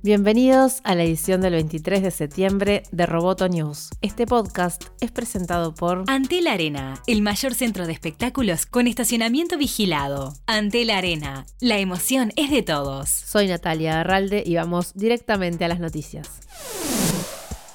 Bienvenidos a la edición del 23 de septiembre de Roboto News. Este podcast es presentado por Antel Arena, el mayor centro de espectáculos con estacionamiento vigilado. Antel Arena, la emoción es de todos. Soy Natalia Arralde y vamos directamente a las noticias.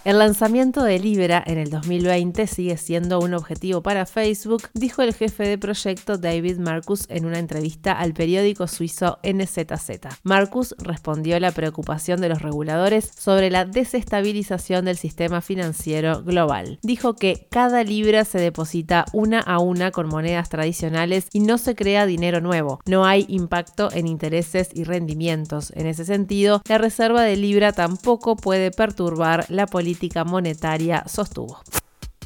El lanzamiento de Libra en el 2020 sigue siendo un objetivo para Facebook, dijo el jefe de proyecto David Marcus en una entrevista al periódico suizo NZZ. Marcus respondió la preocupación de los reguladores sobre la desestabilización del sistema financiero global. Dijo que cada libra se deposita una a una con monedas tradicionales y no se crea dinero nuevo. No hay impacto en intereses y rendimientos. En ese sentido, la reserva de libra tampoco puede perturbar la política monetaria, sostuvo.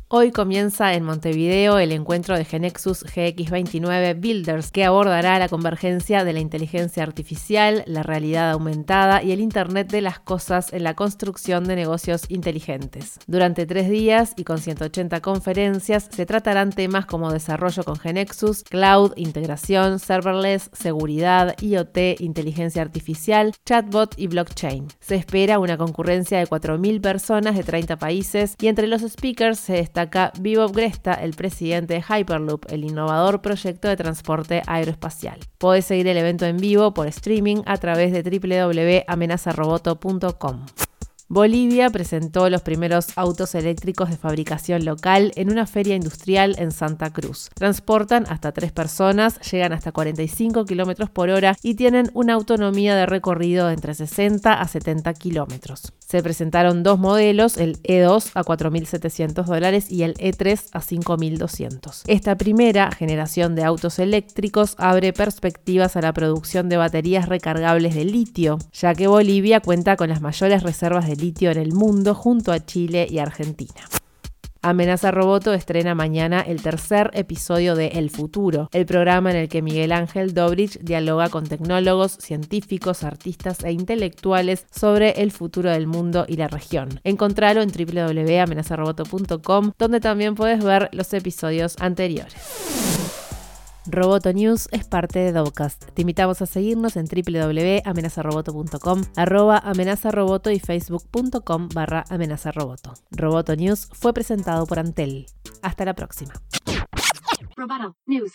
Hoy comienza en Montevideo el encuentro de Genexus GX29 Builders, que abordará la convergencia de la inteligencia artificial, la realidad aumentada y el Internet de las cosas en la construcción de negocios inteligentes. Durante tres días y con 180 conferencias se tratarán temas como desarrollo con Genexus, cloud, integración, serverless, seguridad, IoT, inteligencia artificial, chatbot y blockchain. Se espera una concurrencia de 4.000 personas de 30 países y entre los speakers se destaca Vivo Gresta, el presidente de Hyperloop, el innovador proyecto de transporte aeroespacial. Podés seguir el evento en vivo por streaming a través de www.amenazaroboto.com. Bolivia presentó los primeros autos eléctricos de fabricación local en una feria industrial en Santa Cruz. Transportan hasta tres personas, llegan hasta 45 kilómetros por hora y tienen una autonomía de recorrido de entre 60 a 70 kilómetros. Se presentaron dos modelos, el E2 a 4.700 dólares y el E3 a 5.200. Esta primera generación de autos eléctricos abre perspectivas a la producción de baterías recargables de litio, ya que Bolivia cuenta con las mayores reservas de litio en el mundo junto a Chile y Argentina. Amenaza Roboto estrena mañana el tercer episodio de El Futuro, el programa en el que Miguel Ángel Dobrich dialoga con tecnólogos, científicos, artistas e intelectuales sobre el futuro del mundo y la región. Encontralo en www.amenazaroboto.com, donde también puedes ver los episodios anteriores. Roboto News es parte de Dovcast. Te invitamos a seguirnos en www.amenazaroboto.com, arroba amenazaroboto y facebook.com barra amenazaroboto. Roboto News fue presentado por Antel. Hasta la próxima. Roboto News.